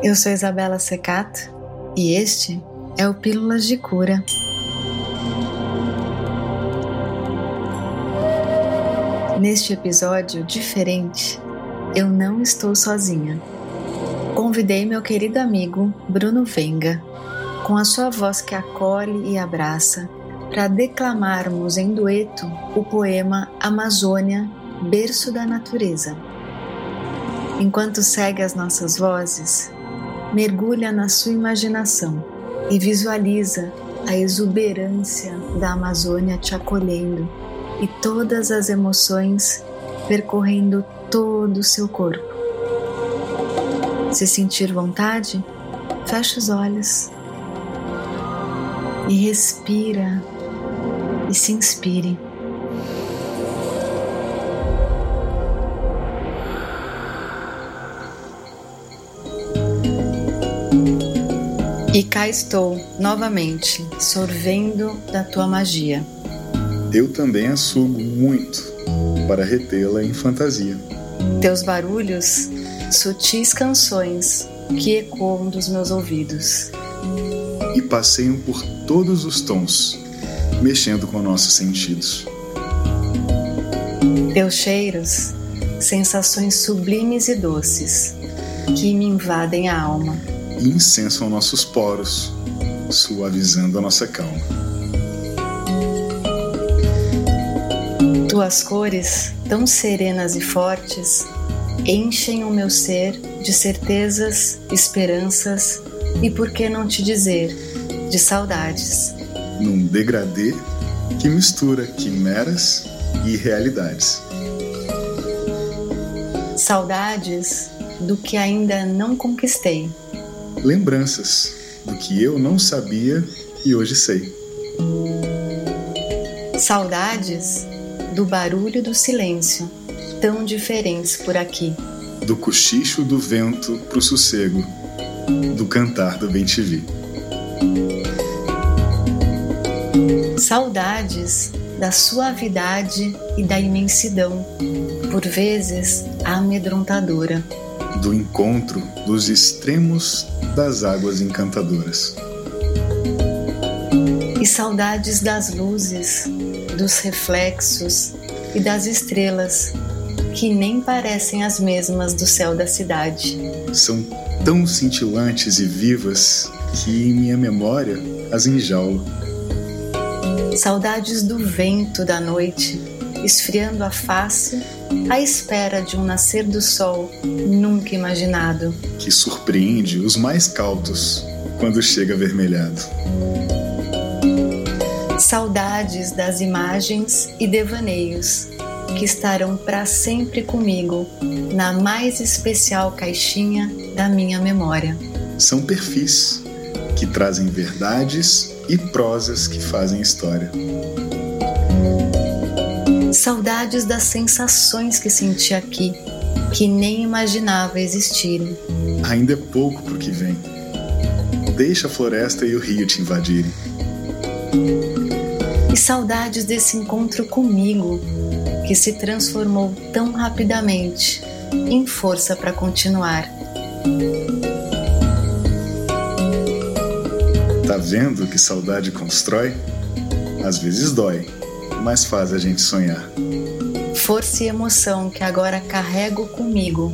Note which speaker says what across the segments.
Speaker 1: Eu sou Isabela Secato e este é o Pílulas de Cura. Neste episódio diferente, eu não estou sozinha. Convidei meu querido amigo Bruno Venga, com a sua voz que acolhe e abraça, para declamarmos em dueto o poema Amazônia, berço da natureza. Enquanto segue as nossas vozes, mergulha na sua imaginação e visualiza a exuberância da Amazônia te acolhendo e todas as emoções percorrendo todo o seu corpo. Se sentir vontade, fecha os olhos e respira e se inspire. E cá estou, novamente, sorvendo da tua magia.
Speaker 2: Eu também a sugo muito para retê-la em fantasia.
Speaker 1: Teus barulhos, sutis canções que ecoam dos meus ouvidos.
Speaker 2: E passeiam por todos os tons, mexendo com nossos sentidos.
Speaker 1: Teus cheiros, sensações sublimes e doces que me invadem a alma
Speaker 2: e incensam nossos poros, suavizando a nossa calma.
Speaker 1: Tuas cores, tão serenas e fortes, enchem o meu ser de certezas, esperanças e, por que não te dizer, de saudades.
Speaker 2: Num degradê que mistura quimeras e realidades.
Speaker 1: Saudades do que ainda não conquistei
Speaker 2: lembranças do que eu não sabia e hoje sei.
Speaker 1: Saudades do barulho do silêncio, tão diferentes por aqui.
Speaker 2: Do cochicho do vento pro sossego, do cantar do bem-te-vi.
Speaker 1: Saudades da suavidade e da imensidão, por vezes amedrontadora
Speaker 2: do encontro dos extremos das águas encantadoras.
Speaker 1: E saudades das luzes, dos reflexos e das estrelas que nem parecem as mesmas do céu da cidade.
Speaker 2: São tão cintilantes e vivas que em minha memória as enjaulo.
Speaker 1: Saudades do vento da noite, esfriando a face à espera de um nascer do sol nunca imaginado.
Speaker 2: Que surpreende os mais cautos quando chega avermelhado.
Speaker 1: Saudades das imagens e devaneios que estarão para sempre comigo na mais especial caixinha da minha memória.
Speaker 2: São perfis que trazem verdades e prosas que fazem história.
Speaker 1: Saudades das sensações que senti aqui, que nem imaginava existirem.
Speaker 2: Ainda é pouco pro que vem. Deixa a floresta e o rio te invadirem.
Speaker 1: E saudades desse encontro comigo, que se transformou tão rapidamente em força para continuar.
Speaker 2: Tá vendo que saudade constrói? Às vezes dói mas faz a gente sonhar.
Speaker 1: Força e emoção que agora carrego comigo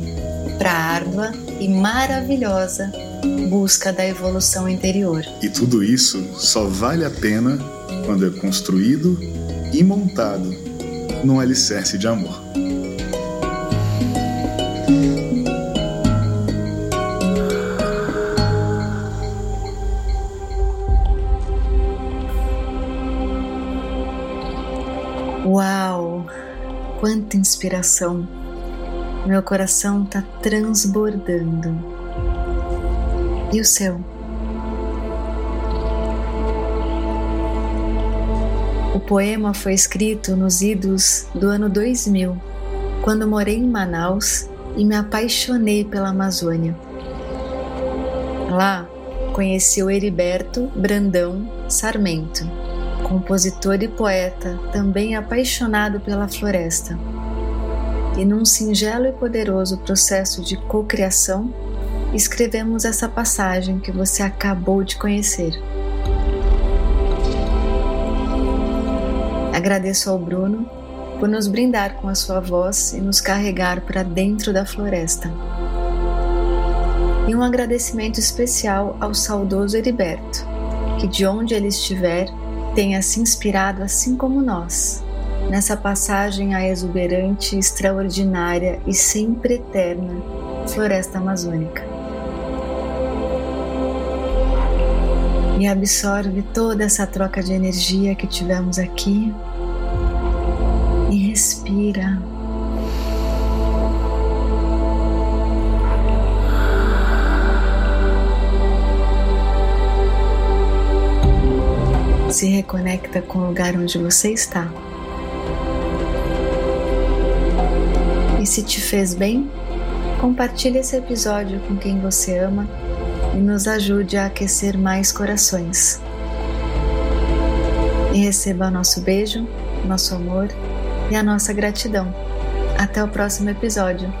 Speaker 1: para a árdua e maravilhosa busca da evolução interior.
Speaker 2: E tudo isso só vale a pena quando é construído e montado num alicerce de amor.
Speaker 1: Uau! Quanta inspiração! Meu coração está transbordando. E o seu? O poema foi escrito nos idos do ano 2000, quando morei em Manaus e me apaixonei pela Amazônia. Lá conheci o Heriberto Brandão Sarmento compositor e poeta, também apaixonado pela floresta. E num singelo e poderoso processo de cocriação, escrevemos essa passagem que você acabou de conhecer. Agradeço ao Bruno por nos brindar com a sua voz e nos carregar para dentro da floresta. E um agradecimento especial ao saudoso Heriberto, que de onde ele estiver tenha se inspirado assim como nós, nessa passagem à exuberante, extraordinária e sempre eterna floresta amazônica. E absorve toda essa troca de energia que tivemos aqui e respira. Se reconecta com o lugar onde você está. E se te fez bem, compartilhe esse episódio com quem você ama e nos ajude a aquecer mais corações. E receba nosso beijo, nosso amor e a nossa gratidão. Até o próximo episódio.